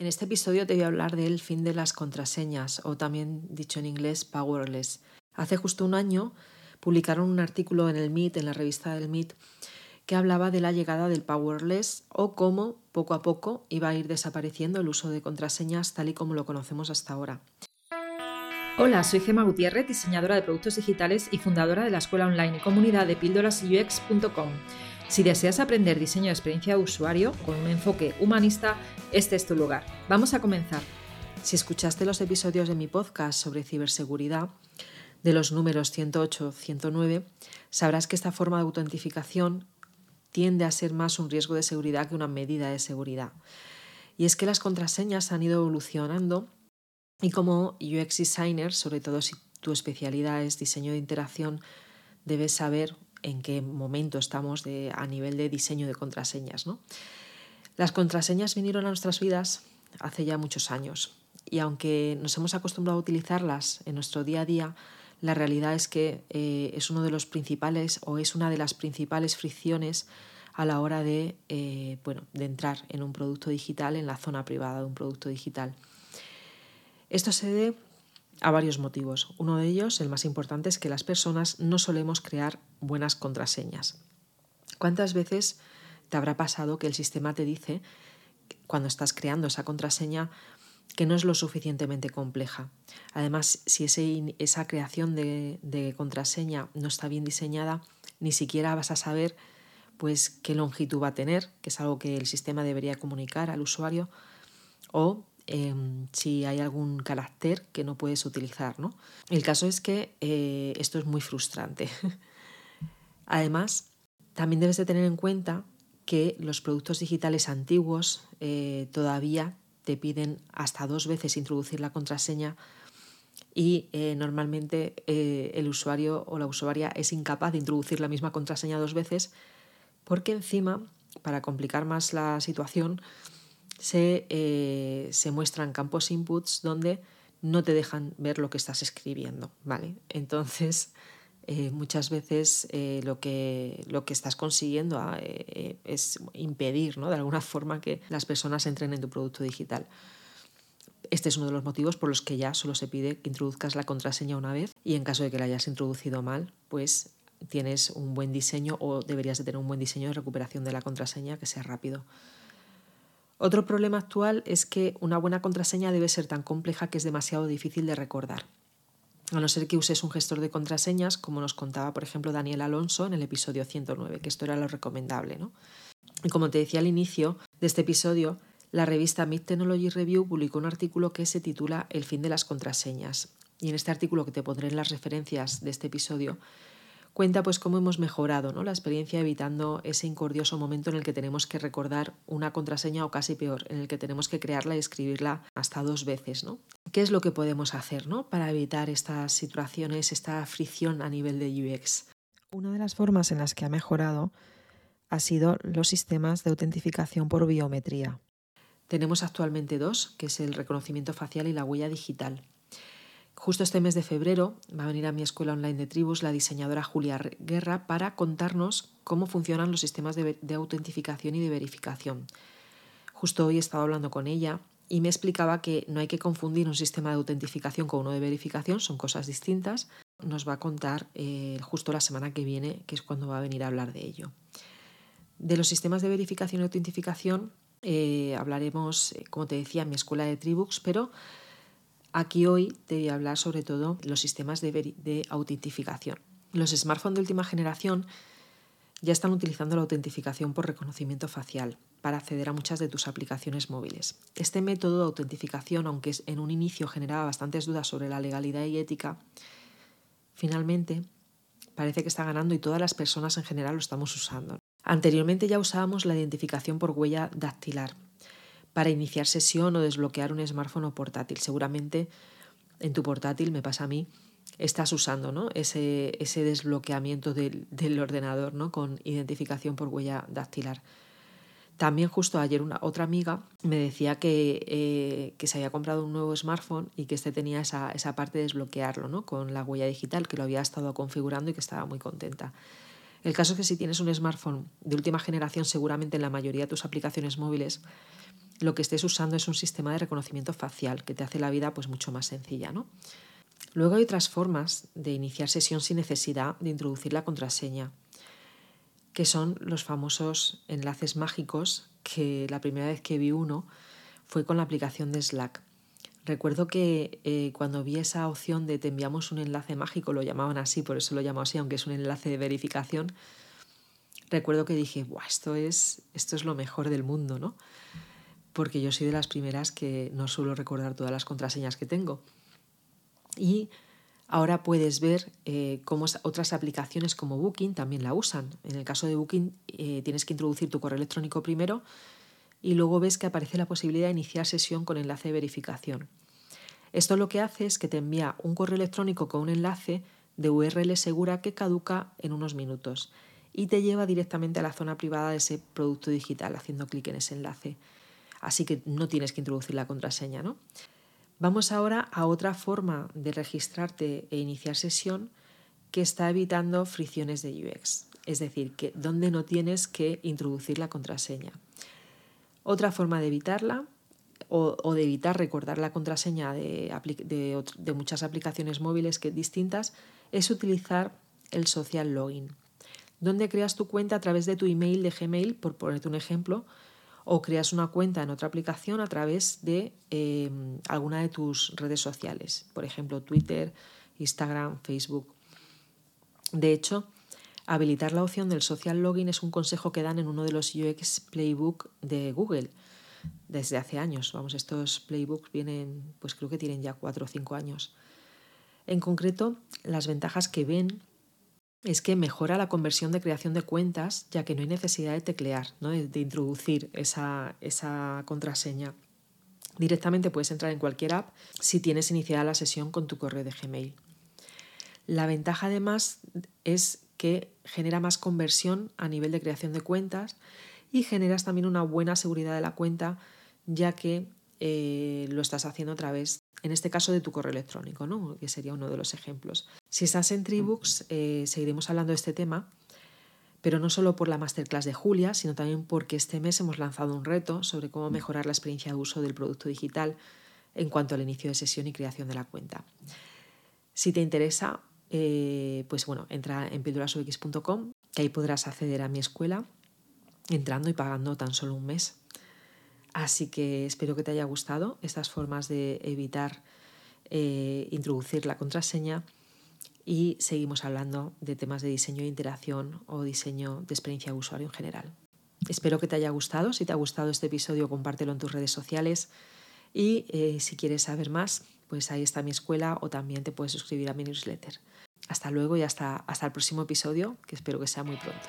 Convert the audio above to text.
En este episodio te voy a hablar del fin de las contraseñas, o también dicho en inglés, powerless. Hace justo un año publicaron un artículo en el MIT, en la revista del MIT, que hablaba de la llegada del powerless o cómo poco a poco iba a ir desapareciendo el uso de contraseñas tal y como lo conocemos hasta ahora. Hola, soy Gema Gutiérrez, diseñadora de productos digitales y fundadora de la escuela online y comunidad de píldorasux.com. Si deseas aprender diseño de experiencia de usuario con un enfoque humanista, este es tu lugar. Vamos a comenzar. Si escuchaste los episodios de mi podcast sobre ciberseguridad, de los números 108-109, sabrás que esta forma de autentificación tiende a ser más un riesgo de seguridad que una medida de seguridad. Y es que las contraseñas han ido evolucionando y como UX designer, sobre todo si tu especialidad es diseño de interacción, debes saber en qué momento estamos a nivel de diseño de contraseñas. ¿no? Las contraseñas vinieron a nuestras vidas hace ya muchos años y aunque nos hemos acostumbrado a utilizarlas en nuestro día a día, la realidad es que eh, es uno de los principales o es una de las principales fricciones a la hora de, eh, bueno, de entrar en un producto digital, en la zona privada de un producto digital. Esto se debe a varios motivos. Uno de ellos, el más importante, es que las personas no solemos crear buenas contraseñas. ¿Cuántas veces te habrá pasado que el sistema te dice, cuando estás creando esa contraseña, que no es lo suficientemente compleja. Además, si esa creación de, contraseña no está bien diseñada, ni siquiera vas a saber pues, qué longitud va a tener, que es algo que el sistema debería comunicar al usuario, o Em, si hay algún carácter que no puedes utilizar. ¿no? El caso es que eh, esto es muy frustrante. Además, también debes de tener en cuenta que los productos digitales antiguos eh, todavía te piden hasta dos veces introducir la contraseña y eh, normalmente el usuario o la usuaria es incapaz de introducir la misma contraseña dos veces porque encima, para complicar más la situación, eh, se, muestran campos inputs donde no te dejan ver lo que estás escribiendo, ¿vale? Entonces, eh, muchas veces eh, lo, que, lo que estás consiguiendo ah, es impedir, ¿no? De alguna forma que las personas entren en tu producto digital. Este es uno de los motivos por los que ya solo se pide que introduzcas la contraseña una vez y en caso de que la hayas introducido mal, pues tienes un buen diseño o deberías de tener un buen diseño de recuperación de la contraseña que sea rápido. Otro problema actual es que una buena contraseña debe ser tan compleja que es demasiado difícil de recordar. A no ser que uses un gestor de contraseñas, como nos contaba, por ejemplo, Daniel Alonso en el episodio 109, que esto era lo recomendable. ¿no? Y como te decía al inicio de este episodio, la revista Mid Technology Review publicó un artículo que se titula El fin de las contraseñas. Y en este artículo que te pondré en las referencias de este episodio, cuenta pues cómo hemos mejorado ¿no? la experiencia evitando ese incordioso momento en el que tenemos que recordar una contraseña o casi peor, en el que tenemos que crearla y escribirla hasta dos veces. ¿no? ¿Qué es lo que podemos hacer ¿no? para evitar estas situaciones, esta fricción a nivel de UX? Una de las formas en las que ha mejorado ha sido los sistemas de autentificación por biometría. Tenemos actualmente dos, que es el reconocimiento facial y la huella digital. Justo este mes de febrero va a venir a mi escuela online de tribus la diseñadora Julia Guerra para contarnos cómo funcionan los sistemas de, autentificación y de verificación. Justo hoy he estado hablando con ella y me explicaba que no hay que confundir un sistema de autentificación con uno de verificación, son cosas distintas. Nos va a contar eh, justo la semana que viene, que es cuando va a venir a hablar de ello. De los sistemas de verificación y autentificación eh, hablaremos, eh, como te decía, en mi escuela de Tribux, pero Aquí hoy te voy a hablar sobre todo de los sistemas de, autentificación. Los smartphones de última generación ya están utilizando la autentificación por reconocimiento facial para acceder a muchas de tus aplicaciones móviles. Este método de autentificación, aunque en un inicio generaba bastantes dudas sobre la legalidad y ética, finalmente parece que está ganando y todas las personas en general lo estamos usando. Anteriormente ya usábamos la identificación por huella dactilar, para iniciar sesión o desbloquear un smartphone o portátil. Seguramente en tu portátil, me pasa a mí, estás usando ¿no? ese, desbloqueamiento del, ordenador ¿no? con identificación por huella dactilar. También justo ayer una otra amiga me decía que, eh, que, se había comprado un nuevo smartphone y que este tenía esa, esa parte de desbloquearlo ¿no? con la huella digital, que lo había estado configurando y que estaba muy contenta. El caso es que si tienes un smartphone de última generación, seguramente en la mayoría de tus aplicaciones móviles lo que estés usando es un sistema de reconocimiento facial que te hace la vida pues mucho más sencilla, ¿no? Luego hay otras formas de iniciar sesión sin necesidad de introducir la contraseña, que son los famosos enlaces mágicos que la primera vez que vi uno fue con la aplicación de Slack. Recuerdo que eh, cuando vi esa opción de te enviamos un enlace mágico, lo llamaban así, por eso lo llamo así, aunque es un enlace de verificación, recuerdo que dije, esto es, esto es lo mejor del mundo, ¿no? Porque yo soy de las primeras que no suelo recordar todas las contraseñas que tengo. Y ahora puedes ver eh, cómo otras aplicaciones como Booking también la usan. En el caso de Booking eh, tienes que introducir tu correo electrónico primero y luego ves que aparece la posibilidad de iniciar sesión con enlace de verificación. Esto lo que hace es que te envía un correo electrónico con un enlace de URL segura que caduca en unos minutos y te lleva directamente a la zona privada de ese producto digital haciendo clic en ese enlace. Así que no tienes que introducir la contraseña, ¿no? Vamos ahora a otra forma de registrarte e iniciar sesión que está evitando fricciones de UX, es decir, que donde no tienes que introducir la contraseña. Otra forma de evitarla o, de evitar recordar la contraseña de, muchas aplicaciones móviles que, distintas es utilizar el social login, donde creas tu cuenta a través de tu email de Gmail, por ponerte un ejemplo, o creas una cuenta en otra aplicación a través de em, alguna de tus redes sociales, por ejemplo Twitter, Instagram, Facebook. De hecho, habilitar la opción del social login es un consejo que dan en uno de los UX Playbook de Google desde hace años. Vamos, estos playbooks vienen, pues creo que tienen ya cuatro o cinco años. En concreto, las ventajas que ven es que mejora la conversión de creación de cuentas, ya que no hay necesidad de teclear, de, introducir esa, esa contraseña. Directamente puedes entrar en cualquier app si tienes iniciada la sesión con tu correo de Gmail. La ventaja además es que genera más conversión a nivel de creación de cuentas y generas también una buena seguridad de la cuenta, ya que eh, lo estás haciendo a través, en este caso, de tu correo electrónico, ¿no? que sería uno de los ejemplos. Si estás en Tribooks, eh, seguiremos hablando de este tema, pero no solo por la masterclass de Julia, sino también porque este mes hemos lanzado un reto sobre cómo mejorar la experiencia de uso del producto digital en cuanto al inicio de sesión y creación de la cuenta. Si te interesa, eh, pues bueno, entra en pildurasux.com, que ahí podrás acceder a mi escuela entrando y pagando tan solo un mes. Así que espero que te haya gustado estas formas de evitar eh, introducir la contraseña y seguimos hablando de temas de diseño de interacción o diseño de experiencia de usuario en general. Espero que te haya gustado. Si te ha gustado este episodio, compártelo en tus redes sociales. Y eh, si quieres saber más, pues ahí está mi escuela o también te puedes suscribir a mi newsletter. Hasta luego y hasta, hasta el próximo episodio, que espero que sea muy pronto.